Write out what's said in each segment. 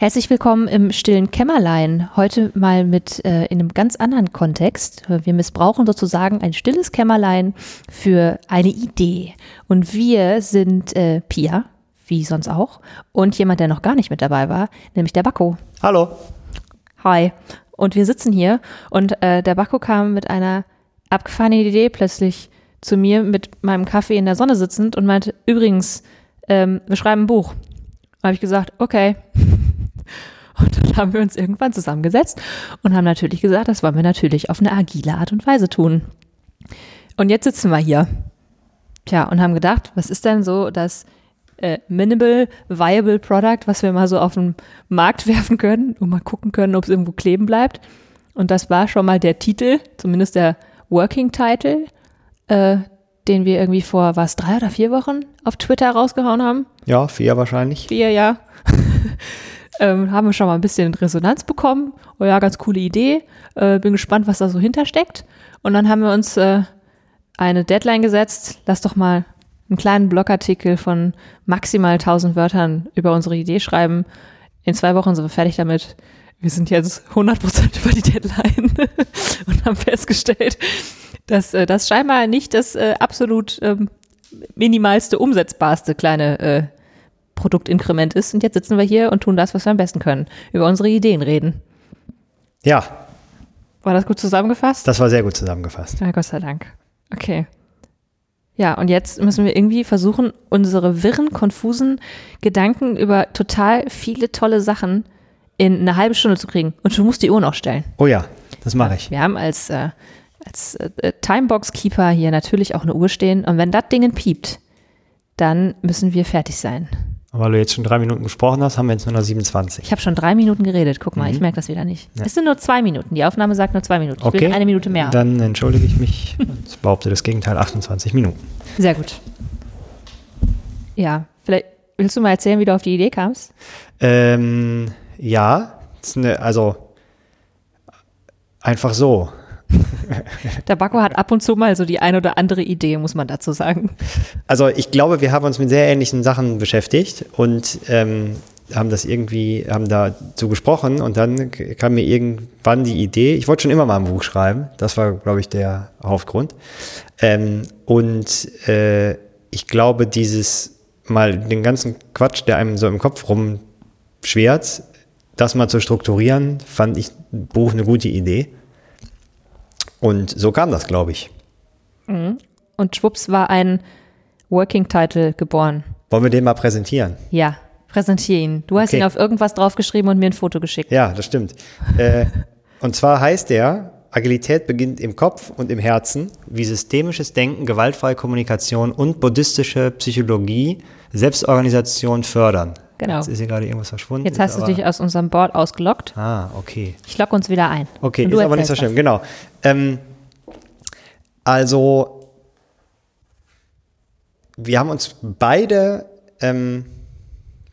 Herzlich willkommen im stillen Kämmerlein. Heute mal mit äh, in einem ganz anderen Kontext. Wir missbrauchen sozusagen ein stilles Kämmerlein für eine Idee. Und wir sind äh, Pia, wie sonst auch, und jemand, der noch gar nicht mit dabei war, nämlich der Bakko. Hallo. Hi. Und wir sitzen hier und äh, der Bakko kam mit einer abgefahrenen Idee plötzlich zu mir mit meinem Kaffee in der Sonne sitzend und meinte, übrigens, ähm, wir schreiben ein Buch. Da habe ich gesagt, okay. Und dann haben wir uns irgendwann zusammengesetzt und haben natürlich gesagt, das wollen wir natürlich auf eine agile Art und Weise tun. Und jetzt sitzen wir hier. Tja, und haben gedacht, was ist denn so das äh, Minimal Viable Product, was wir mal so auf den Markt werfen können und mal gucken können, ob es irgendwo kleben bleibt. Und das war schon mal der Titel, zumindest der Working Title, äh, den wir irgendwie vor, was, drei oder vier Wochen auf Twitter rausgehauen haben. Ja, vier wahrscheinlich. Vier, ja. ähm, haben wir schon mal ein bisschen Resonanz bekommen. Oh ja, ganz coole Idee. Äh, bin gespannt, was da so hintersteckt. Und dann haben wir uns äh, eine Deadline gesetzt. Lass doch mal einen kleinen Blogartikel von maximal 1000 Wörtern über unsere Idee schreiben. In zwei Wochen sind wir fertig damit. Wir sind jetzt 100% über die Deadline und haben festgestellt, dass äh, das scheinbar nicht das äh, absolut ähm, minimalste, umsetzbarste kleine äh, Produktinkrement ist. Und jetzt sitzen wir hier und tun das, was wir am besten können. Über unsere Ideen reden. Ja. War das gut zusammengefasst? Das war sehr gut zusammengefasst. Ja, Gott sei Dank. Okay. Ja, und jetzt müssen wir irgendwie versuchen, unsere wirren, konfusen Gedanken über total viele tolle Sachen in eine halbe Stunde zu kriegen. Und du musst die Uhr noch stellen. Oh ja, das mache ich. Wir haben als, äh, als äh, Timebox-Keeper hier natürlich auch eine Uhr stehen. Und wenn das Ding piept, dann müssen wir fertig sein. Weil du jetzt schon drei Minuten gesprochen hast, haben wir jetzt nur noch 27. Ich habe schon drei Minuten geredet. Guck mal, Mhm. ich merke das wieder nicht. Ja. Es sind nur zwei Minuten. Die Aufnahme sagt nur zwei Minuten. Ich Okay. will eine Minute mehr. Dann entschuldige ich mich und behaupte das Gegenteil, 28 Minuten. Sehr gut. Ja, vielleicht willst du mal erzählen, wie du auf die Idee kamst? Ähm, ja, eine, also einfach so. Der Bakko hat ab und zu mal so die ein oder andere Idee, muss man dazu sagen. Also ich glaube, wir haben uns mit sehr ähnlichen Sachen beschäftigt und ähm, haben das irgendwie, haben dazu gesprochen und dann kam mir irgendwann die Idee, ich wollte schon immer mal ein Buch schreiben, das war, glaube ich, der Hauptgrund. Ähm, und äh, ich glaube, dieses mal den ganzen Quatsch, der einem so im Kopf rumschwert, das mal zu strukturieren, fand ich Buch eine gute Idee. Und so kam das, glaube ich. Und schwupps war ein Working Title geboren. Wollen wir den mal präsentieren? Ja, präsentiere ihn. Du hast Okay. ihn auf irgendwas draufgeschrieben und mir ein Foto geschickt. Ja, das stimmt. äh, und zwar heißt der, Agilität beginnt im Kopf und im Herzen, wie systemisches Denken, gewaltfreie Kommunikation und buddhistische Psychologie Selbstorganisation fördern. Genau. Jetzt ist hier gerade irgendwas verschwunden. Jetzt hast du dich aus unserem Board ausgelockt. Ah, okay. Ich lock uns wieder ein. Okay, ist aber nicht so schlimm, genau. Ähm, also, wir haben uns beide ähm,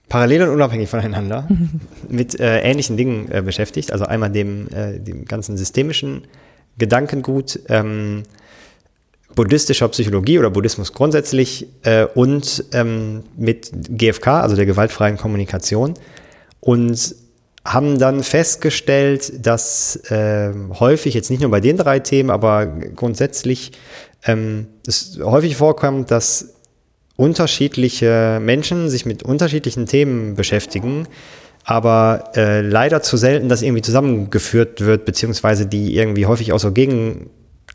parallel und unabhängig voneinander mit äh, ähnlichen Dingen äh, beschäftigt. Also einmal dem, äh, dem ganzen systemischen Gedankengut, ähm, buddhistischer Psychologie oder Buddhismus grundsätzlich äh, und ähm, mit GFK, also der gewaltfreien Kommunikation. Und haben dann festgestellt, dass ähm, häufig, jetzt nicht nur bei den drei Themen, aber grundsätzlich ähm, es häufig vorkommt, dass unterschiedliche Menschen sich mit unterschiedlichen Themen beschäftigen, aber äh, leider zu selten das irgendwie zusammengeführt wird, beziehungsweise die irgendwie häufig auch so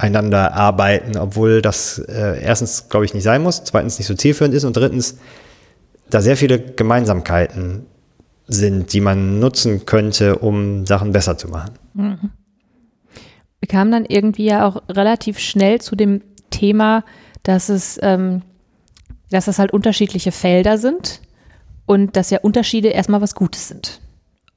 gegeneinander arbeiten, obwohl das äh, erstens, glaube ich, nicht sein muss, zweitens nicht so zielführend ist und drittens da sehr viele Gemeinsamkeiten sind, die man nutzen könnte, um Sachen besser zu machen. Wir kamen dann irgendwie ja auch relativ schnell zu dem Thema, dass es, ähm, dass es halt unterschiedliche Felder sind und dass ja Unterschiede erstmal was Gutes sind.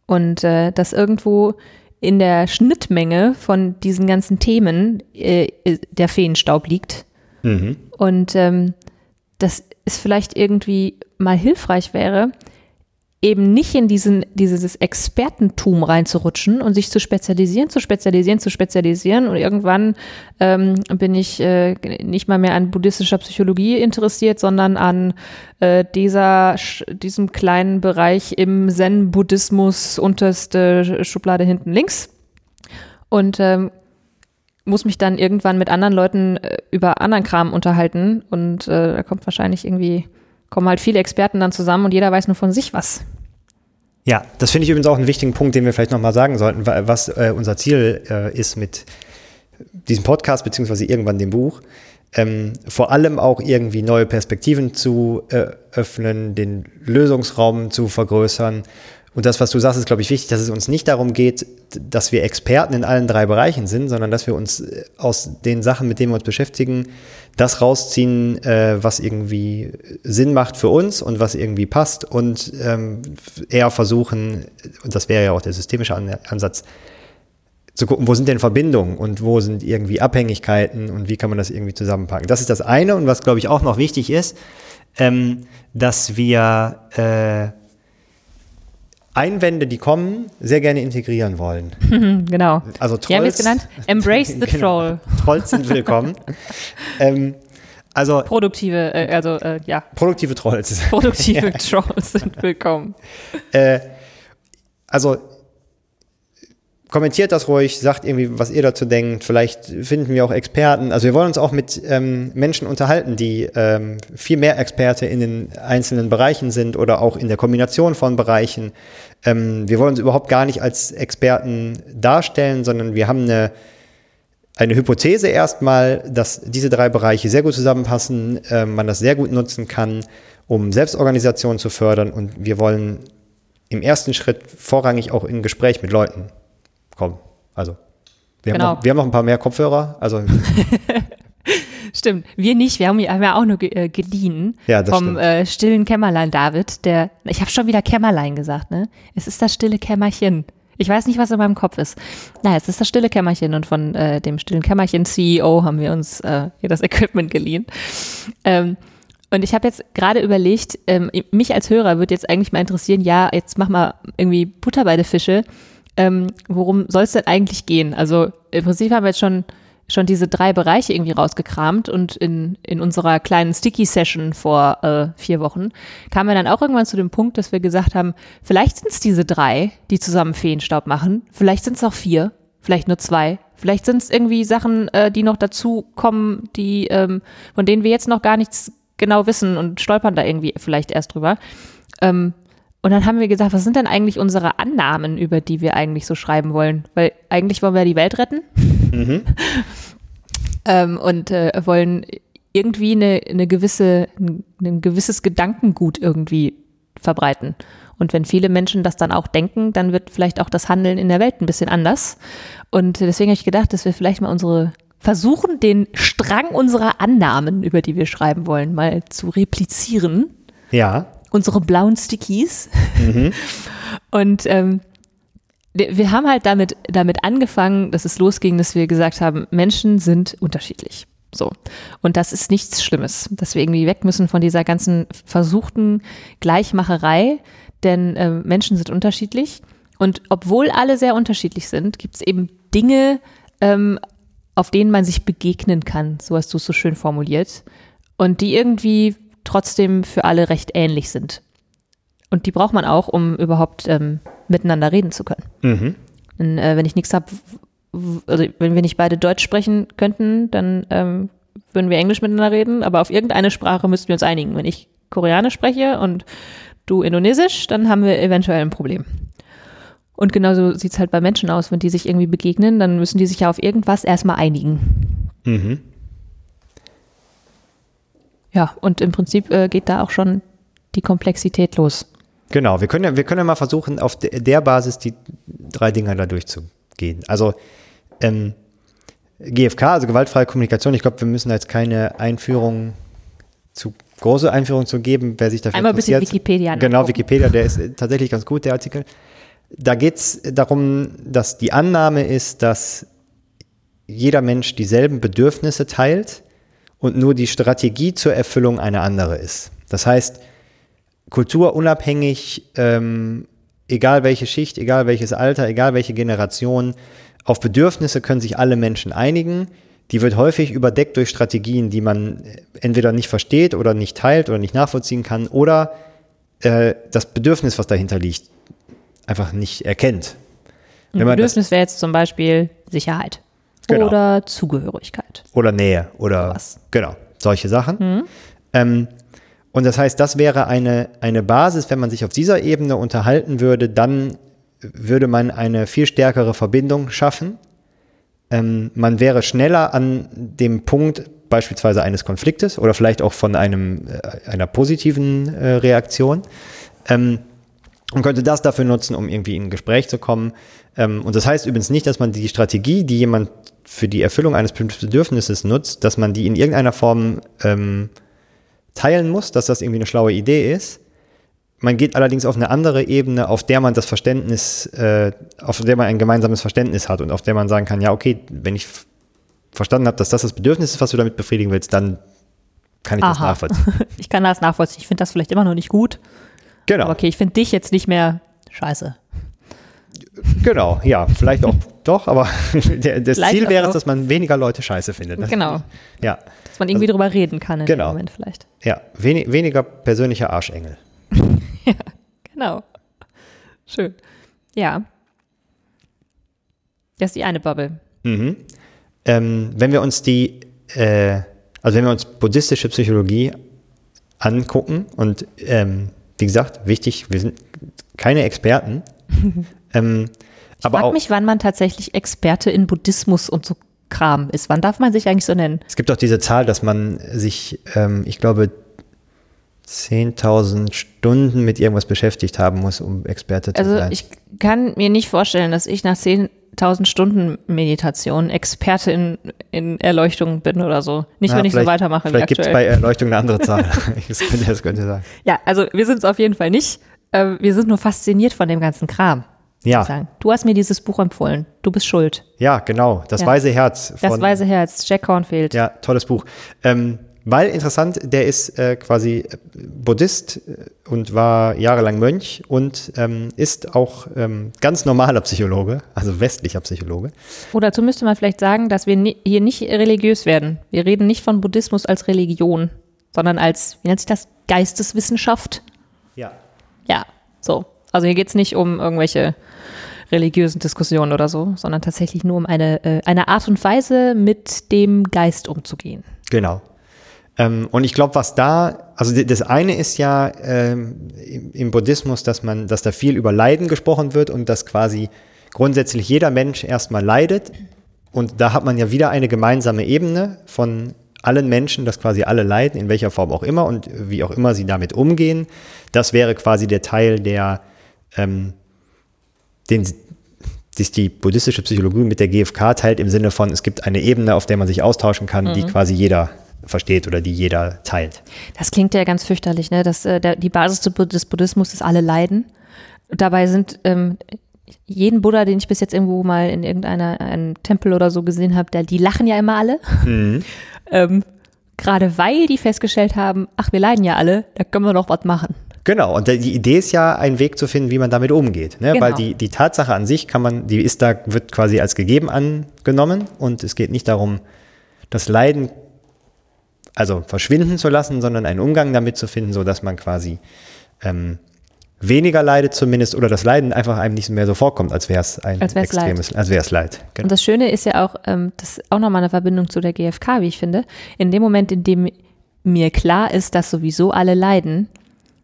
Und äh, dass irgendwo in der Schnittmenge von diesen ganzen Themen äh, der Feenstaub liegt. Mhm. Und ähm, dass es vielleicht irgendwie mal hilfreich wäre, eben nicht in diesen, dieses Expertentum reinzurutschen und sich zu spezialisieren, zu spezialisieren, zu spezialisieren. Und irgendwann ähm, bin ich äh, nicht mal mehr an buddhistischer Psychologie interessiert, sondern an äh, dieser, diesem kleinen Bereich im Zen-Buddhismus, unterste Schublade hinten links. Und ähm, muss mich dann irgendwann mit anderen Leuten äh, über anderen Kram unterhalten. Und äh, da kommt wahrscheinlich irgendwie kommen halt viele Experten dann zusammen und jeder weiß nur von sich was. Ja, das finde ich übrigens auch einen wichtigen Punkt, den wir vielleicht nochmal sagen sollten, was äh, unser Ziel äh, ist mit diesem Podcast, beziehungsweise irgendwann dem Buch. Ähm, vor allem auch irgendwie neue Perspektiven zu äh, öffnen, den Lösungsraum zu vergrößern und das, was du sagst, ist, glaube ich, wichtig, dass es uns nicht darum geht, dass wir Experten in allen drei Bereichen sind, sondern dass wir uns äh, aus den Sachen, mit denen wir uns beschäftigen, das rausziehen, äh, was irgendwie Sinn macht für uns und was irgendwie passt und ähm, eher versuchen, und das wäre ja auch der systemische Ansatz, zu gucken, wo sind denn Verbindungen und wo sind irgendwie Abhängigkeiten und wie kann man das irgendwie zusammenpacken. Das ist das eine und was, glaube ich, auch noch wichtig ist, ähm, dass wir äh, Einwände, die kommen, sehr gerne integrieren wollen. genau. Also Trolls. Wir haben es genannt Embrace the genau. Troll. Trolls sind willkommen. ähm, also produktive, äh, also äh, ja. Produktive Trolls. Produktive ja. Trolls sind willkommen. Äh, also kommentiert das ruhig, sagt irgendwie, was ihr dazu denkt. Vielleicht finden wir auch Experten. Also wir wollen uns auch mit ähm, Menschen unterhalten, die ähm, viel mehr Experte in den einzelnen Bereichen sind oder auch in der Kombination von Bereichen. Ähm, wir wollen uns überhaupt gar nicht als Experten darstellen, sondern wir haben eine, eine Hypothese erstmal, dass diese drei Bereiche sehr gut zusammenpassen, äh, man das sehr gut nutzen kann, um Selbstorganisation zu fördern. Und wir wollen im ersten Schritt vorrangig auch in Gespräch mit Leuten komm, also wir, genau. haben noch, wir haben noch ein paar mehr Kopfhörer. Also Stimmt, wir nicht. Wir haben, ja auch nur äh, geliehen ja, vom äh, stillen Kämmerlein David. Der, ich habe schon wieder Kämmerlein gesagt, ne? Es ist das stille Kämmerchen. Ich weiß nicht, was in meinem Kopf ist. Naja, es ist das stille Kämmerchen und von äh, dem stillen Kämmerchen CEO haben wir uns äh, hier das Equipment geliehen. Ähm, und ich habe jetzt gerade überlegt, ähm, mich als Hörer würde jetzt eigentlich mal interessieren, ja, jetzt mach mal irgendwie Butter bei der Fische ähm, worum soll es denn eigentlich gehen? Also im Prinzip haben wir jetzt schon schon diese drei Bereiche irgendwie rausgekramt und in, in unserer kleinen Sticky-Session vor äh, vier Wochen kamen wir dann auch irgendwann zu dem Punkt, dass wir gesagt haben, vielleicht sind es diese drei, die zusammen Feenstaub machen, vielleicht sind es auch vier, vielleicht nur zwei, vielleicht sind es irgendwie Sachen, äh, die noch dazu kommen, die, ähm, von denen wir jetzt noch gar nichts genau wissen und stolpern da irgendwie vielleicht erst drüber. Ähm, und dann haben wir gesagt, was sind denn eigentlich unsere Annahmen, über die wir eigentlich so schreiben wollen? Weil eigentlich wollen wir die Welt retten mhm. ähm, und äh, wollen irgendwie eine, eine gewisse, ein, ein gewisses Gedankengut irgendwie verbreiten. Und wenn viele Menschen das dann auch denken, dann wird vielleicht auch das Handeln in der Welt ein bisschen anders. Und deswegen habe ich gedacht, dass wir vielleicht mal unsere versuchen, den Strang unserer Annahmen, über die wir schreiben wollen, mal zu replizieren. Ja unsere blauen Stickies. Mhm. Und ähm, wir haben halt damit, damit angefangen, dass es losging, dass wir gesagt haben, Menschen sind unterschiedlich. So. Und das ist nichts Schlimmes, dass wir irgendwie weg müssen von dieser ganzen versuchten Gleichmacherei, denn äh, Menschen sind unterschiedlich. Und obwohl alle sehr unterschiedlich sind, gibt es eben Dinge, ähm, auf denen man sich begegnen kann, so hast du es so schön formuliert, und die irgendwie trotzdem für alle recht ähnlich sind. Und die braucht man auch, um überhaupt ähm, miteinander reden zu können. Mhm. Denn, äh, wenn ich nichts habe, also wenn wir nicht beide Deutsch sprechen könnten, dann ähm, würden wir Englisch miteinander reden, aber auf irgendeine Sprache müssten wir uns einigen. Wenn ich Koreanisch spreche und du Indonesisch, dann haben wir eventuell ein Problem. Und genauso sieht es halt bei Menschen aus, wenn die sich irgendwie begegnen, dann müssen die sich ja auf irgendwas erstmal einigen. Mhm. Ja, und im Prinzip äh, geht da auch schon die Komplexität los. Genau, wir können ja, wir können ja mal versuchen, auf de der Basis die drei Dinger da durchzugehen. Also ähm, GFK, also gewaltfreie Kommunikation, ich glaube, wir müssen da jetzt keine Einführung zu große Einführung zu geben, wer sich dafür Einmal ein bisschen Wikipedia. Genau, Wikipedia, der ist tatsächlich ganz gut, der Artikel. Da geht es darum, dass die Annahme ist, dass jeder Mensch dieselben Bedürfnisse teilt und nur die Strategie zur Erfüllung eine andere ist. Das heißt, kulturunabhängig, ähm, egal welche Schicht, egal welches Alter, egal welche Generation, auf Bedürfnisse können sich alle Menschen einigen. Die wird häufig überdeckt durch Strategien, die man entweder nicht versteht oder nicht teilt oder nicht nachvollziehen kann oder äh, das Bedürfnis, was dahinter liegt, einfach nicht erkennt. Ein Bedürfnis wäre jetzt zum Beispiel Sicherheit Genau. oder Zugehörigkeit. Oder Nähe oder Sowas. genau, solche Sachen. Ähm, und das heißt, das wäre eine, eine Basis, wenn man sich auf dieser Ebene unterhalten würde, dann würde man eine viel stärkere Verbindung schaffen. Ähm, man wäre schneller an dem Punkt beispielsweise eines Konfliktes oder vielleicht auch von einem, äh, einer positiven äh, Reaktion. Ähm, und könnte das dafür nutzen, um irgendwie in ein Gespräch zu kommen. Ähm, und das heißt übrigens nicht, dass man die Strategie, die jemand für die Erfüllung eines Bedürfnisses nutzt, dass man die in irgendeiner Form ähm, teilen muss, dass das irgendwie eine schlaue Idee ist. Man geht allerdings auf eine andere Ebene, auf der man das Verständnis, äh, auf der man ein gemeinsames Verständnis hat und auf der man sagen kann, ja, okay, wenn ich verstanden habe, dass das das Bedürfnis ist, was du damit befriedigen willst, dann kann ich das Aha. nachvollziehen. Ich kann das nachvollziehen. Ich finde das vielleicht immer noch nicht gut. Genau. Aber okay, ich finde dich jetzt nicht mehr scheiße. Genau, ja, vielleicht auch doch, aber das Vielleicht Ziel wäre es, dass man weniger Leute scheiße findet. Das- Genau. Ja, Dass man irgendwie drüber reden kann in Genau. dem Moment vielleicht. ja, wenig, weniger persönlicher Arschengel. Genau. Schön. Ja. Das ist die eine Bubble. Mhm. Ähm, wenn wir uns die, äh, also wenn wir uns buddhistische Psychologie angucken und ähm, wie gesagt, wichtig, wir sind keine Experten, ähm, Ich frage mich, wann man tatsächlich Experte in Buddhismus und so Kram ist. Wann darf man sich eigentlich so nennen? es gibt auch diese Zahl, dass man sich, ähm, ich glaube, 10.000 Stunden mit irgendwas beschäftigt haben muss, um Experte zu Also sein. ich kann mir nicht vorstellen, dass ich nach 10.000 Stunden Meditation Experte in, in Erleuchtung bin oder so. Nicht, Ja, wenn ich so vielleicht- weitermache wie Vielleicht gibt es aktuell. bei Erleuchtung eine andere Zahl. das, könnte, das könnte sein. Ja, also wir sind es auf jeden Fall nicht. Äh, Wir sind nur fasziniert von dem ganzen Kram. Ja, Sagen. Du hast mir dieses Buch empfohlen. Du bist schuld. ja, genau. Das Ja. weise Herz. Das Weise Herz, Jack Cornfield. Ja, tolles Buch. Ähm, weil interessant, der ist äh, quasi Buddhist äh, und war jahrelang Mönch und ähm, ist auch ähm, ganz normaler Psychologe, also westlicher Psychologe. Oh, dazu müsste man vielleicht sagen, dass wir ni hier nicht religiös werden. Wir reden nicht von Buddhismus als Religion, sondern als, wie nennt sich das, Geisteswissenschaft. Ja. Ja, so. Also hier geht es nicht um irgendwelche religiösen Diskussionen oder so, sondern tatsächlich nur um eine, äh, eine Art und Weise, mit dem Geist umzugehen. Genau. Ähm, und ich glaube, was da, also das eine ist ja ähm, im, im Buddhismus, dass man, dass da viel über Leiden gesprochen wird und dass quasi grundsätzlich jeder Mensch erstmal leidet. Und da hat man ja wieder eine gemeinsame Ebene von allen Menschen, dass quasi alle leiden, in welcher Form auch immer und wie auch immer sie damit umgehen. Das wäre quasi der Teil, der ähm, den sich die buddhistische Psychologie mit der GfK teilt, im Sinne von, es gibt eine Ebene, auf der man sich austauschen kann, die quasi jeder versteht oder die jeder teilt. Das klingt ja ganz fürchterlich, ne? Dass, äh, der, die Basis des Bud- des Buddhismus ist alle Leiden. Dabei sind ähm, jeden Buddha, den ich bis jetzt irgendwo mal in irgendeiner einem Tempel oder so gesehen habe, die lachen ja immer alle. ähm, Gerade weil die festgestellt haben, ach, wir leiden ja alle, da können wir doch was machen. Genau, und die Idee ist ja, einen Weg zu finden, wie man damit umgeht. Ne? Genau. Weil die, die Tatsache an sich kann man, die ist da, wird quasi als gegeben angenommen und es geht nicht darum, das Leiden also verschwinden zu lassen, sondern einen Umgang damit zu finden, sodass man quasi ähm, weniger leidet zumindest oder das Leiden einfach einem nicht mehr so vorkommt, als wäre es ein Als wär's Leid. extremes, als wäre es Leid. Genau. Und das Schöne ist ja auch, ähm, das ist auch nochmal eine Verbindung zu der GfK, wie ich finde. In dem Moment, in dem mir klar ist, dass sowieso alle leiden,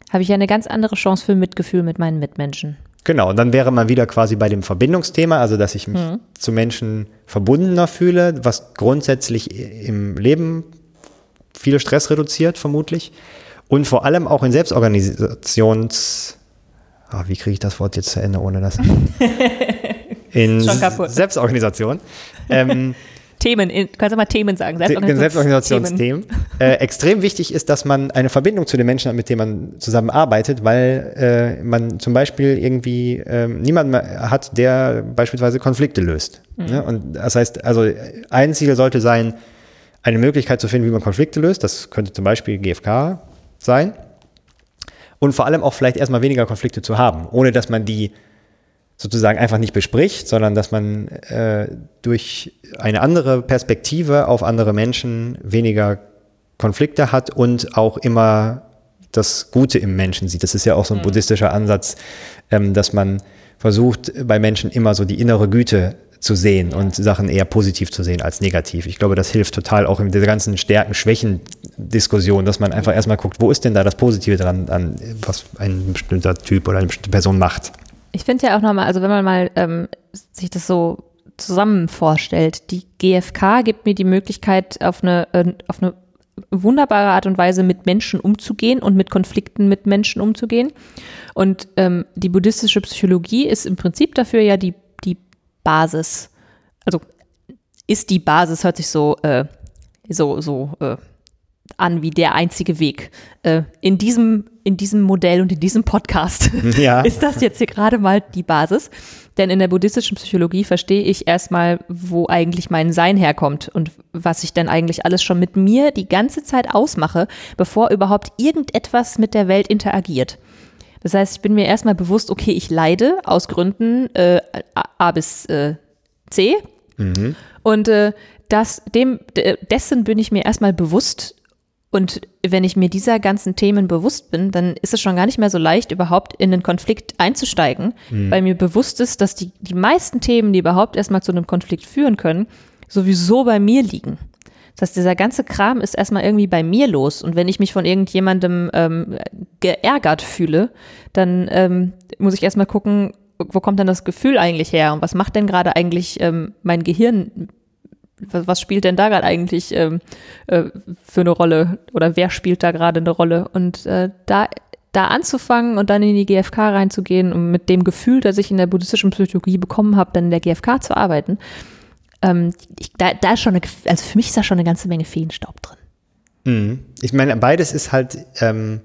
habe ich ja eine ganz andere Chance für Mitgefühl mit meinen Mitmenschen. Genau, und dann wäre man wieder quasi bei dem Verbindungsthema, also dass ich mich zu Menschen verbundener fühle, was grundsätzlich im Leben viel Stress reduziert, vermutlich. Und vor allem auch in Selbstorganisations... Ah, wie kriege ich das Wort jetzt zu Ende ohne das? In Schon kaputt. Selbstorganisation. Ähm, Themen, in, kannst du mal Themen sagen? Themen. Selbstorganisationsthemen. Äh, extrem wichtig ist, dass man eine Verbindung zu den Menschen hat, mit denen man zusammenarbeitet, weil äh, man zum Beispiel irgendwie ähm, niemanden hat, der beispielsweise Konflikte löst. Ne? Und das heißt, also ein Ziel sollte sein, eine Möglichkeit zu finden, wie man Konflikte löst. Das könnte zum Beispiel GFK sein. und vor allem auch vielleicht erstmal weniger Konflikte zu haben, ohne dass man die sozusagen einfach nicht bespricht, sondern dass man äh, durch eine andere Perspektive auf andere Menschen weniger Konflikte hat und auch immer das Gute im Menschen sieht. Das ist ja auch so ein mhm. buddhistischer Ansatz, ähm, dass man versucht, bei Menschen immer so die innere Güte zu sehen und Sachen eher positiv zu sehen als negativ. Ich glaube, das hilft total auch in dieser ganzen Stärken-Schwächen-Diskussion, dass man einfach erstmal guckt, wo ist denn da das Positive dran, an was ein bestimmter Typ oder eine bestimmte Person macht. Ich finde ja auch nochmal, also wenn man mal ähm, sich das so zusammen vorstellt, die GfK gibt mir die Möglichkeit, auf eine, äh, auf eine wunderbare Art und Weise mit Menschen umzugehen und mit Konflikten mit Menschen umzugehen. Und ähm, die buddhistische Psychologie ist im Prinzip dafür ja die, die Basis. Also ist die Basis, hört sich so, äh, so, so äh, an wie der einzige Weg. Äh, in, diesem, in diesem Modell und in diesem Podcast ja. ist das jetzt hier gerade mal die Basis. Denn in der buddhistischen Psychologie verstehe ich erstmal, wo eigentlich mein Sein herkommt und was ich denn eigentlich alles schon mit mir die ganze Zeit ausmache, bevor überhaupt irgendetwas mit der Welt interagiert. Das heißt, ich bin mir erstmal bewusst, okay, ich leide aus Gründen äh, A bis äh, C. Mhm. Und äh, das, dem, dessen bin ich mir erstmal bewusst und wenn ich mir dieser ganzen Themen bewusst bin, dann ist es schon gar nicht mehr so leicht, überhaupt in den Konflikt einzusteigen, mhm. weil mir bewusst ist, dass die, die meisten Themen, die überhaupt erstmal zu einem Konflikt führen können, sowieso bei mir liegen. Das heißt, dieser ganze Kram ist erstmal irgendwie bei mir los. Und wenn ich mich von irgendjemandem ähm, geärgert fühle, dann ähm, muss ich erstmal gucken, wo kommt denn das Gefühl eigentlich her? Und was macht denn gerade eigentlich ähm, mein Gehirn was, spielt denn da gerade eigentlich ähm, äh, für eine Rolle oder wer spielt da gerade eine Rolle? Und äh, da, da anzufangen und dann in die GfK reinzugehen und mit dem Gefühl, das ich in der buddhistischen Psychologie bekommen habe, dann in der GfK zu arbeiten, ähm, ich, da, da ist schon eine, also für mich ist da schon eine ganze Menge Feenstaub drin. Mhm. Ich meine, beides ist halt ähm,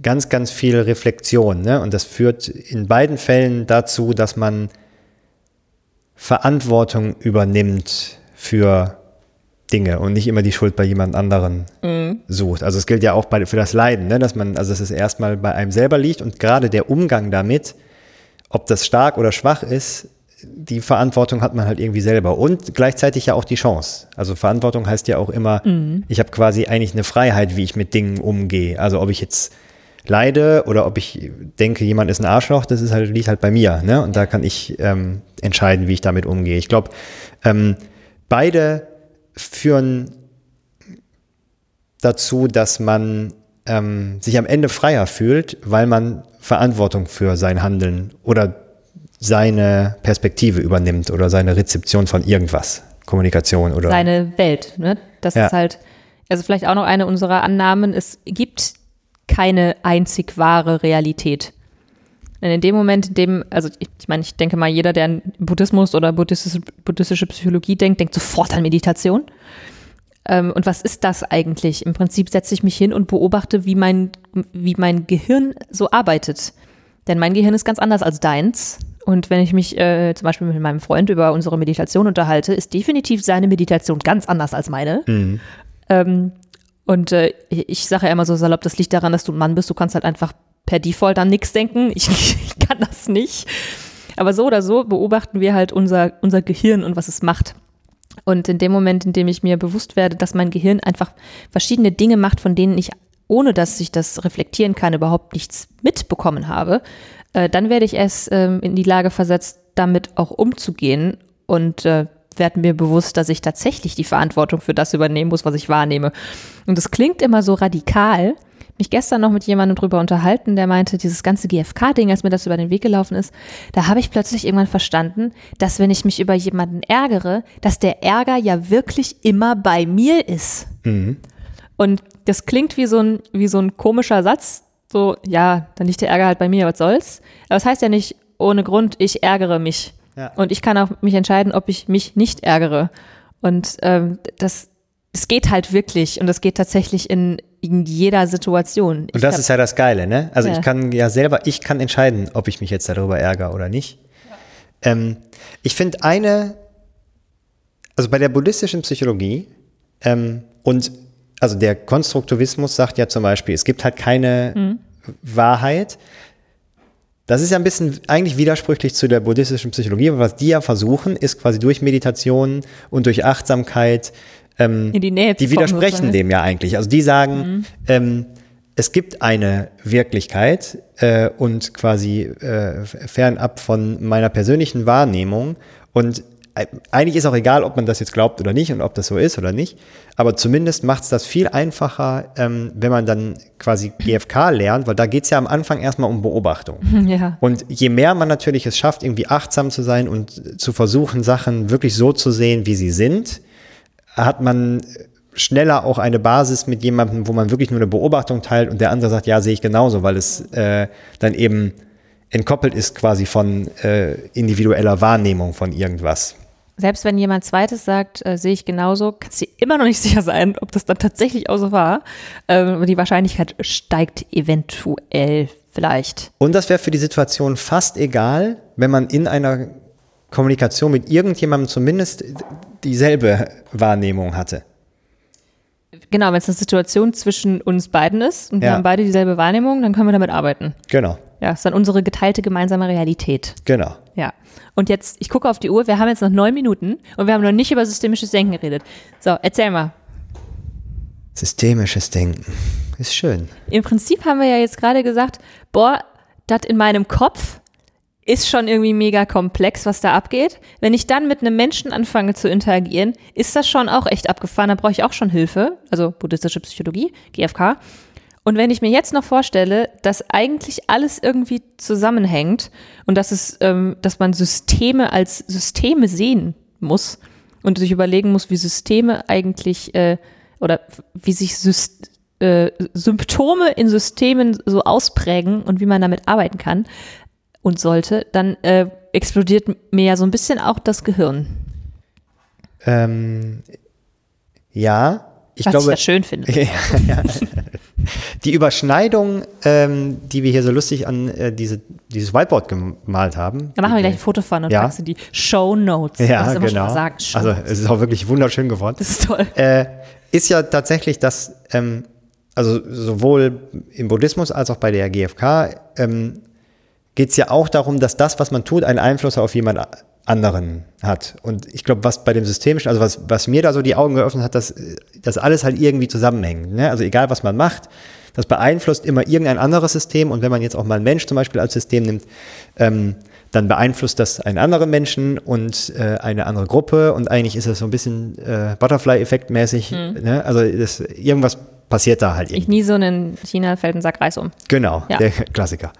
ganz, ganz viel Reflexion, ne? Und das führt in beiden Fällen dazu, dass man Verantwortung übernimmt für Dinge und nicht immer die Schuld bei jemand anderen mhm. sucht. Also es gilt ja auch bei, für das Leiden, ne? dass man, also dass es erstmal bei einem selber liegt und gerade der Umgang damit, ob das stark oder schwach ist, die Verantwortung hat man halt irgendwie selber und gleichzeitig ja auch die Chance. Also Verantwortung heißt ja auch immer, mhm. ich habe quasi eigentlich eine Freiheit, wie ich mit Dingen umgehe. Also ob ich jetzt leide oder ob ich denke, jemand ist ein Arschloch, das ist halt, liegt halt bei mir. Ne? Und da kann ich ähm, entscheiden, wie ich damit umgehe. Ich glaube, ähm, Beide führen dazu, dass man ähm, sich am Ende freier fühlt, weil man Verantwortung für sein Handeln oder seine Perspektive übernimmt oder seine Rezeption von irgendwas, Kommunikation oder seine Welt. Ne? Das ja. ist halt, also vielleicht auch noch eine unserer Annahmen: Es gibt keine einzig wahre Realität. Denn in dem Moment, in dem, also ich, ich meine, ich denke mal, jeder, der an Buddhismus oder buddhistische, buddhistische Psychologie denkt, denkt sofort an Meditation. Ähm, und was ist das eigentlich? Im Prinzip setze ich mich hin und beobachte, wie mein, wie mein Gehirn so arbeitet. Denn mein Gehirn ist ganz anders als deins. Und wenn ich mich äh, zum Beispiel mit meinem Freund über unsere Meditation unterhalte, ist definitiv seine Meditation ganz anders als meine. Mhm. Ähm, und äh, ich sage ja immer so salopp, das liegt daran, dass du ein Mann bist. Du kannst halt einfach per Default an nichts denken. Ich, ich kann das nicht. Aber so oder so beobachten wir halt unser, unser Gehirn und was es macht. Und in dem Moment, in dem ich mir bewusst werde, dass mein Gehirn einfach verschiedene Dinge macht, von denen ich, ohne dass ich das reflektieren kann, überhaupt nichts mitbekommen habe, äh, dann werde ich erst ähm, in die Lage versetzt, damit auch umzugehen und äh, werde mir bewusst, dass ich tatsächlich die Verantwortung für das übernehmen muss, was ich wahrnehme. Und das klingt immer so radikal, mich gestern noch mit jemandem drüber unterhalten, der meinte, dieses ganze GFK-Ding, als mir das über den Weg gelaufen ist, da habe ich plötzlich irgendwann verstanden, dass wenn ich mich über jemanden ärgere, dass der Ärger ja wirklich immer bei mir ist. Mhm. Und das klingt wie so ein, wie so ein komischer Satz, so, ja, dann liegt der Ärger halt bei mir, was soll's. Aber das heißt ja nicht ohne Grund, ich ärgere mich. Ja. Und ich kann auch mich entscheiden, ob ich mich nicht ärgere. Und ähm, das, es geht halt wirklich und es geht tatsächlich in, in jeder Situation. Und das ist ja das Geile, ne? Also ja. ich kann ja selber, ich kann entscheiden, ob ich mich jetzt darüber ärgere oder nicht. Ja. Ähm, ich finde eine, also bei der buddhistischen Psychologie ähm, und also der Konstruktivismus sagt ja zum Beispiel, es gibt halt keine mhm. Wahrheit. Das ist ja ein bisschen eigentlich widersprüchlich zu der buddhistischen Psychologie, aber was die ja versuchen, ist quasi durch Meditation und durch Achtsamkeit, ähm, In die Nähe die widersprechen dem ja eigentlich. Also die sagen, ähm, es gibt eine Wirklichkeit äh, und quasi äh, fernab von meiner persönlichen Wahrnehmung und äh, eigentlich ist auch egal, ob man das jetzt glaubt oder nicht und ob das so ist oder nicht, aber zumindest macht es das viel einfacher, ähm, wenn man dann quasi GFK lernt, weil da geht es ja am Anfang erstmal um Beobachtung. Ja. Und je mehr man natürlich es schafft, irgendwie achtsam zu sein und zu versuchen, Sachen wirklich so zu sehen, wie sie sind, hat man schneller auch eine Basis mit jemandem, wo man wirklich nur eine Beobachtung teilt und der andere sagt, ja, sehe ich genauso, weil es äh, dann eben entkoppelt ist quasi von äh, individueller Wahrnehmung von irgendwas. Selbst wenn jemand zweites sagt, äh, sehe ich genauso, kannst du immer noch nicht sicher sein, ob das dann tatsächlich auch so war. Ähm, aber die Wahrscheinlichkeit steigt eventuell vielleicht. Und das wäre für die Situation fast egal, wenn man in einer Kommunikation mit irgendjemandem zumindest dieselbe Wahrnehmung hatte. Genau, wenn es eine Situation zwischen uns beiden ist und wir Ja. haben beide dieselbe Wahrnehmung, dann können wir damit arbeiten. Genau, Ja, ist dann unsere geteilte gemeinsame Realität. genau. Ja. Und jetzt, ich gucke auf die Uhr, wir haben jetzt noch neun Minuten und wir haben noch nicht über systemisches Denken geredet. So, erzähl mal. Systemisches Denken ist schön. Im Prinzip haben wir ja jetzt gerade gesagt, boah, das in meinem Kopf ist schon irgendwie mega komplex, was da abgeht. Wenn ich dann mit einem Menschen anfange zu interagieren, ist das schon auch echt abgefahren. Da brauche ich auch schon Hilfe, also buddhistische Psychologie, GFK. Und wenn ich mir jetzt noch vorstelle, dass eigentlich alles irgendwie zusammenhängt und dass es, ähm, dass man Systeme als Systeme sehen muss und sich überlegen muss, wie Systeme eigentlich äh, oder wie sich Syst äh, Symptome in Systemen so ausprägen und wie man damit arbeiten kann und sollte, dann äh, explodiert mir ja so ein bisschen auch das Gehirn. Ähm, ja, ich was glaube, ich ja schön finde. Ja, ja. Die Überschneidung, ähm, die wir hier so lustig an äh, diese, dieses Whiteboard gemalt haben. Da machen wir gleich ein Foto von und Ja. packst in die Show Notes. Ja, genau. sagen. Show Also es ist auch wirklich wunderschön geworden. das ist toll. Äh, ist ja tatsächlich, dass ähm, also sowohl im Buddhismus als auch bei der GfK ähm, geht es ja auch darum, dass das, was man tut, einen Einfluss auf jemand anderen hat. Und ich glaube, was bei dem Systemischen, also was, was mir da so die Augen geöffnet hat, dass das alles halt irgendwie zusammenhängt. Ne? Also egal, was man macht, das beeinflusst immer irgendein anderes System. Und wenn man jetzt auch mal einen Mensch zum Beispiel als System nimmt, ähm, dann beeinflusst das einen anderen Menschen und äh, eine andere Gruppe. Und eigentlich ist das so ein bisschen äh, Butterfly-Effekt mäßig. Ne? Also das, irgendwas passiert da halt Ich irgendwie. nie so einen China fällt ein Sack Reis um. Genau, Ja. der Klassiker.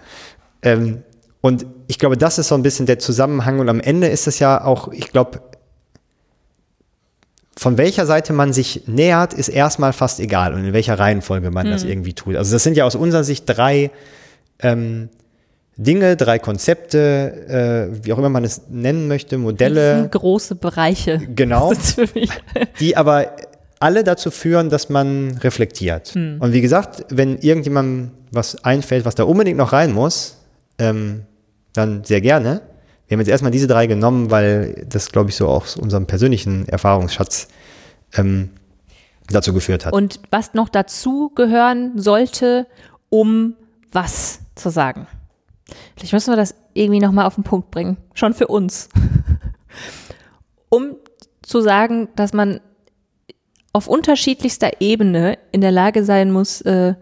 Ähm, und ich glaube, das ist so ein bisschen der Zusammenhang. Und am Ende ist es ja auch, ich glaube, von welcher Seite man sich nähert, ist erstmal fast egal und in welcher Reihenfolge man das irgendwie tut. Also das sind ja aus unserer Sicht drei ähm, Dinge, drei Konzepte, äh, wie auch immer man es nennen möchte, Modelle, große Bereiche. genau, die aber alle dazu führen, dass man reflektiert. Und wie gesagt, wenn irgendjemandem was einfällt, was da unbedingt noch rein muss, ähm, dann sehr gerne. Wir haben jetzt erstmal diese drei genommen, weil das, glaube ich, so auch aus unserem persönlichen Erfahrungsschatz ähm, dazu geführt hat. Und was noch dazu gehören sollte, um was zu sagen. Vielleicht müssen wir das irgendwie nochmal auf den Punkt bringen. Schon für uns. um zu sagen, dass man auf unterschiedlichster Ebene in der Lage sein muss, äh,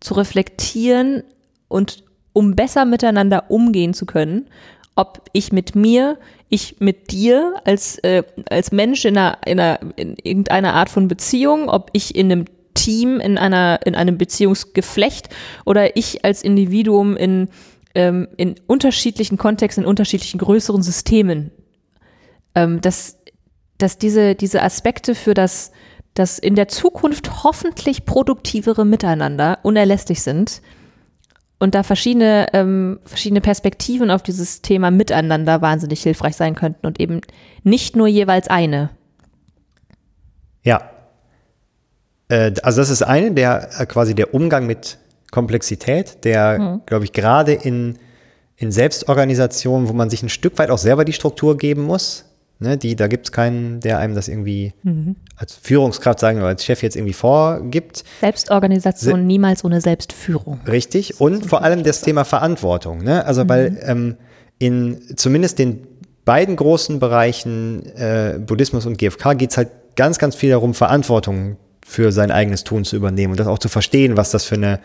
zu reflektieren und um besser miteinander umgehen zu können, ob ich mit mir, ich mit dir als, äh, als Mensch in, einer, in, einer, in irgendeiner Art von Beziehung, ob ich in einem Team, in, einer, in einem Beziehungsgeflecht oder ich als Individuum in, ähm, in unterschiedlichen Kontexten, in unterschiedlichen größeren Systemen. Ähm, dass, dass diese, diese Aspekte für das, das in der Zukunft hoffentlich produktivere Miteinander unerlässlich sind und da verschiedene, ähm, verschiedene Perspektiven auf dieses Thema Miteinander wahnsinnig hilfreich sein könnten und eben nicht nur jeweils eine. Ja. Äh, also das ist eine, der äh, quasi der Umgang mit Komplexität, der, glaube ich, gerade in, in Selbstorganisationen, wo man sich ein Stück weit auch selber die Struktur geben muss, Ne, die, da gibt es keinen, der einem das irgendwie mhm. als Führungskraft sagen oder als Chef jetzt irgendwie vorgibt. Selbstorganisation Se niemals ohne Selbstführung. Richtig. Und vor allem das Thema Verantwortung. Ne? Also mhm. weil ähm, in zumindest den beiden großen Bereichen äh, Buddhismus und GFK geht es halt ganz, ganz viel darum, Verantwortung für sein eigenes Tun zu übernehmen und das auch zu verstehen, was das für eine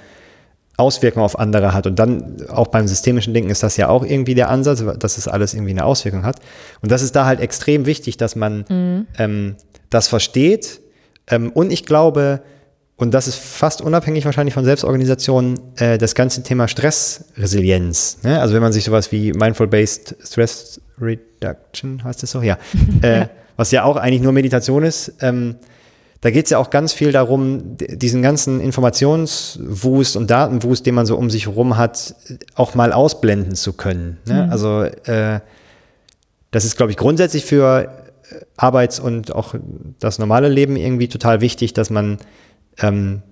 Auswirkung auf andere hat. Und dann auch beim systemischen Denken ist das ja auch irgendwie der Ansatz, dass es alles irgendwie eine Auswirkung hat. Und das ist da halt extrem wichtig, dass man mhm. ähm, das versteht. Ähm, und ich glaube, und das ist fast unabhängig wahrscheinlich von Selbstorganisationen, äh, das ganze Thema Stressresilienz. Ne? Also wenn man sich sowas wie Mindful-Based Stress Reduction, heißt das so? Ja. äh, was ja auch eigentlich nur Meditation ist, ähm, da geht es ja auch ganz viel darum, diesen ganzen Informationswust und Datenwust, den man so um sich herum hat, auch mal ausblenden zu können. Ne? Mhm. Also äh, das ist, glaube ich, grundsätzlich für äh, Arbeits- und auch das normale Leben irgendwie total wichtig, dass man ähm,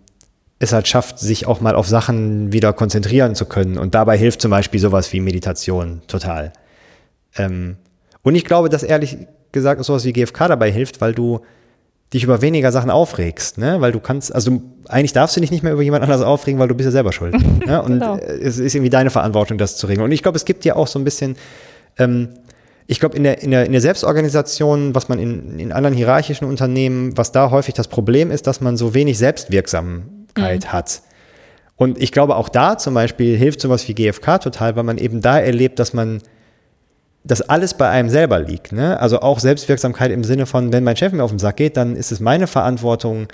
es halt schafft, sich auch mal auf Sachen wieder konzentrieren zu können. Und dabei hilft zum Beispiel sowas wie Meditation total. Ähm, und ich glaube, dass ehrlich gesagt sowas wie GFK dabei hilft, weil du dich über weniger Sachen aufregst, ne? Weil du kannst, also eigentlich darfst du dich nicht mehr über jemand anders aufregen, weil du bist ja selber schuld. ne? Und genau. es ist irgendwie deine Verantwortung, das zu regeln. Und ich glaube, es gibt ja auch so ein bisschen, ähm, ich glaube, in der, in, der, in der Selbstorganisation, was man in, in anderen hierarchischen Unternehmen, was da häufig das Problem ist, dass man so wenig Selbstwirksamkeit mhm. hat. Und ich glaube, auch da zum Beispiel hilft sowas wie GFK total, weil man eben da erlebt, dass man dass alles bei einem selber liegt. Ne? Also auch Selbstwirksamkeit im Sinne von, wenn mein Chef mir auf den Sack geht, dann ist es meine Verantwortung,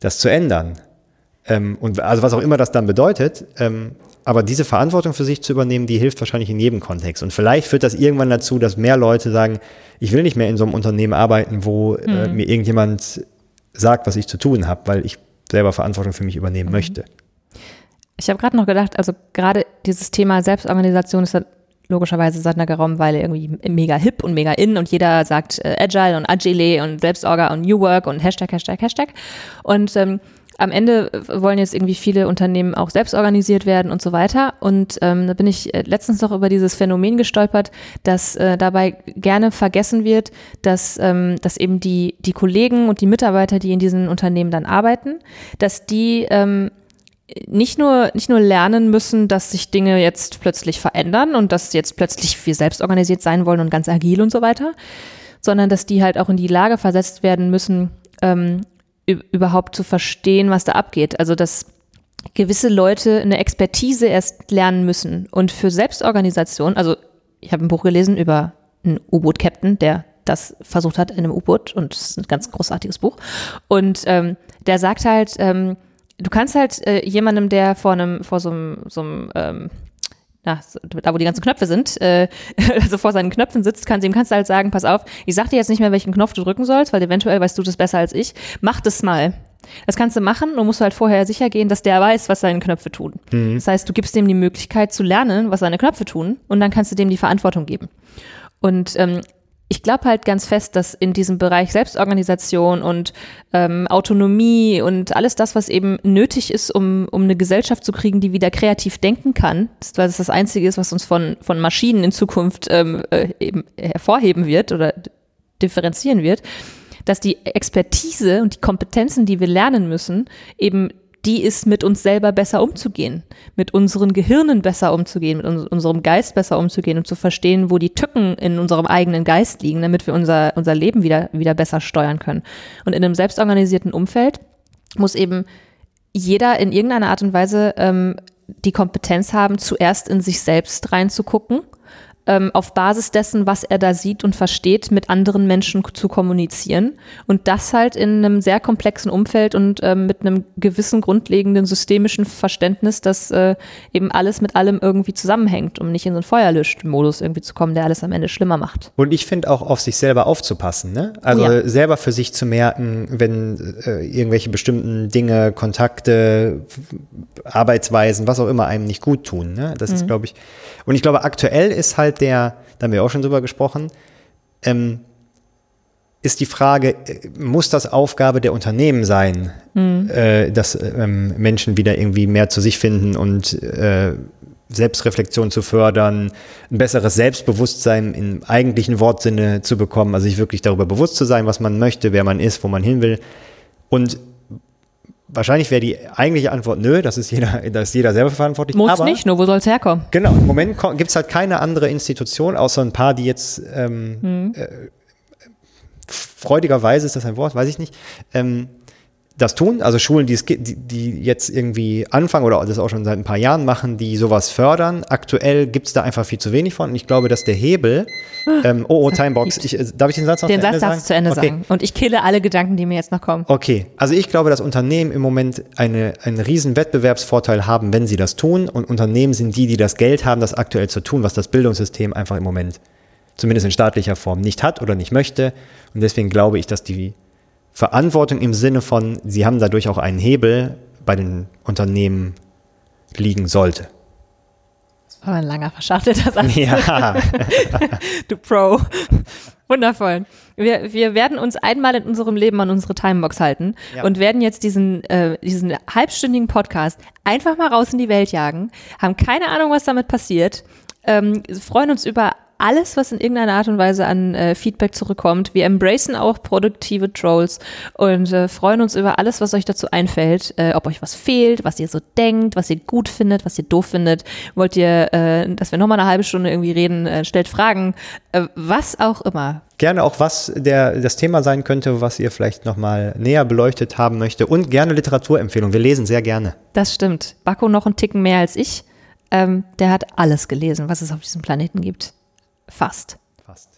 das zu ändern. Ähm, und also was auch immer das dann bedeutet. Ähm, aber diese Verantwortung für sich zu übernehmen, die hilft wahrscheinlich in jedem Kontext. Und vielleicht führt das irgendwann dazu, dass mehr Leute sagen, ich will nicht mehr in so einem Unternehmen arbeiten, wo äh, mhm. äh, mir irgendjemand sagt, was ich zu tun habe, weil ich selber Verantwortung für mich übernehmen mhm. möchte. Ich habe gerade noch gedacht, also gerade dieses Thema Selbstorganisation ist logischerweise seit einer geraumen Weile irgendwie mega hip und mega in und jeder sagt äh, Agile und Agile und Selbstorga und New Work und Hashtag, Hashtag, Hashtag. Und ähm, am Ende wollen jetzt irgendwie viele Unternehmen auch selbst organisiert werden und so weiter. Und ähm, da bin ich äh, letztens noch über dieses Phänomen gestolpert, dass äh, dabei gerne vergessen wird, dass, ähm, dass eben die, die Kollegen und die Mitarbeiter, die in diesen Unternehmen dann arbeiten, dass die ähm, nicht nur, nicht nur lernen müssen, dass sich Dinge jetzt plötzlich verändern und dass jetzt plötzlich wir selbst organisiert sein wollen und ganz agil und so weiter, sondern dass die halt auch in die Lage versetzt werden müssen, ähm, überhaupt zu verstehen, was da abgeht. Also dass gewisse Leute eine Expertise erst lernen müssen. Und für Selbstorganisation, also ich habe ein Buch gelesen über einen U-Boot-Captain, der das versucht hat in einem U-Boot und es ist ein ganz großartiges Buch. Und ähm, der sagt halt, ähm, du kannst halt äh, jemandem, der vor einem, vor so einem, so einem ähm, na, da wo die ganzen Knöpfe sind, äh, also vor seinen Knöpfen sitzt, kannst ihm kannst du halt sagen, pass auf, ich sag dir jetzt nicht mehr, welchen Knopf du drücken sollst, weil eventuell weißt du das besser als ich. Mach das mal. Das kannst du machen und musst du halt vorher sicher gehen, dass der weiß, was seine Knöpfe tun. Mhm. Das heißt, du gibst dem die Möglichkeit zu lernen, was seine Knöpfe tun und dann kannst du dem die Verantwortung geben. Und ähm, ich glaube halt ganz fest, dass in diesem Bereich Selbstorganisation und ähm, Autonomie und alles das, was eben nötig ist, um, um eine Gesellschaft zu kriegen, die wieder kreativ denken kann, weil das das Einzige ist, was uns von, von Maschinen in Zukunft ähm, äh, eben hervorheben wird oder differenzieren wird, dass die Expertise und die Kompetenzen, die wir lernen müssen, eben die ist, mit uns selber besser umzugehen, mit unseren Gehirnen besser umzugehen, mit uns, unserem Geist besser umzugehen und zu verstehen, wo die Tücken in unserem eigenen Geist liegen, damit wir unser, unser Leben wieder, wieder besser steuern können. Und in einem selbstorganisierten Umfeld muss eben jeder in irgendeiner Art und Weise ähm, die Kompetenz haben, zuerst in sich selbst reinzugucken ähm, auf Basis dessen, was er da sieht und versteht, mit anderen Menschen zu kommunizieren. Und das halt in einem sehr komplexen Umfeld und ähm, mit einem gewissen grundlegenden systemischen Verständnis, dass äh, eben alles mit allem irgendwie zusammenhängt, um nicht in so einen Feuerlöscht-Modus irgendwie zu kommen, der alles am Ende schlimmer macht. Und ich finde auch auf sich selber aufzupassen, ne? Also ja. selber für sich zu merken, wenn äh, irgendwelche bestimmten Dinge, Kontakte, Arbeitsweisen, was auch immer einem nicht gut tun. Ne? Das mhm. ist, glaube ich, und ich glaube, aktuell ist halt der, da haben wir auch schon drüber gesprochen, ähm, ist die Frage, äh, muss das Aufgabe der Unternehmen sein, mhm. äh, dass ähm, Menschen wieder irgendwie mehr zu sich finden und äh, Selbstreflexion zu fördern, ein besseres Selbstbewusstsein im eigentlichen Wortsinne zu bekommen, also sich wirklich darüber bewusst zu sein, was man möchte, wer man ist, wo man hin will. Und wahrscheinlich wäre die eigentliche Antwort nö, das ist jeder, das ist jeder selber verantwortlich. Muss aber, nicht, nur wo soll es herkommen? Genau, im Moment gibt es halt keine andere Institution, außer ein paar, die jetzt ähm, Mhm. äh, freudigerweise ist das ein Wort, weiß ich nicht, ähm, das tun, also Schulen, die, es die, die jetzt irgendwie anfangen oder das auch schon seit ein paar Jahren machen, die sowas fördern. Aktuell gibt es da einfach viel zu wenig von und ich glaube, dass der Hebel, ähm, oh, oh, Timebox, ich, äh, darf ich den Satz noch Den zu Satz Ende darfst du zu Ende okay. sagen. Und ich kille alle Gedanken, die mir jetzt noch kommen. Okay, also ich glaube, dass Unternehmen im Moment eine, einen riesen Wettbewerbsvorteil haben, wenn sie das tun. Und Unternehmen sind die, die das Geld haben, das aktuell zu tun, was das Bildungssystem einfach im Moment zumindest in staatlicher Form nicht hat oder nicht möchte. Und deswegen glaube ich, dass die Verantwortung im Sinne von, sie haben dadurch auch einen Hebel bei den Unternehmen liegen sollte. Das war ein langer, verschachtelter Satz. Ja, Du Pro. Wundervoll. Wir, wir werden uns einmal in unserem Leben an unsere Timebox halten Ja. und werden jetzt diesen, äh, diesen halbstündigen Podcast einfach mal raus in die Welt jagen, haben keine Ahnung, was damit passiert, ähm, freuen uns über alles, was in irgendeiner Art und Weise an äh, Feedback zurückkommt. Wir embracen auch produktive Trolls und äh, freuen uns über alles, was euch dazu einfällt. Äh, ob euch was fehlt, was ihr so denkt, was ihr gut findet, was ihr doof findet. Wollt ihr, äh, dass wir nochmal eine halbe Stunde irgendwie reden, äh, stellt Fragen, äh, was auch immer. gerne auch, was der, das Thema sein könnte, was ihr vielleicht nochmal näher beleuchtet haben möchte. Und gerne Literaturempfehlung. Wir lesen sehr gerne. Das stimmt. Bakko noch einen Ticken mehr als ich. Ähm, der hat alles gelesen, was es auf diesem Planeten gibt. Fast. Fast.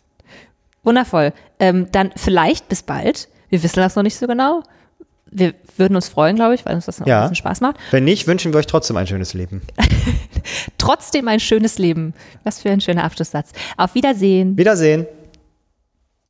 Wundervoll. Ähm, dann vielleicht bis bald. Wir wissen das noch nicht so genau. Wir würden uns freuen, glaube ich, weil uns das noch Ja. ein bisschen Spaß macht. Wenn nicht, wünschen wir euch trotzdem ein schönes Leben. Trotzdem ein schönes Leben. Was für ein schöner Abschlusssatz. Auf Wiedersehen. Wiedersehen.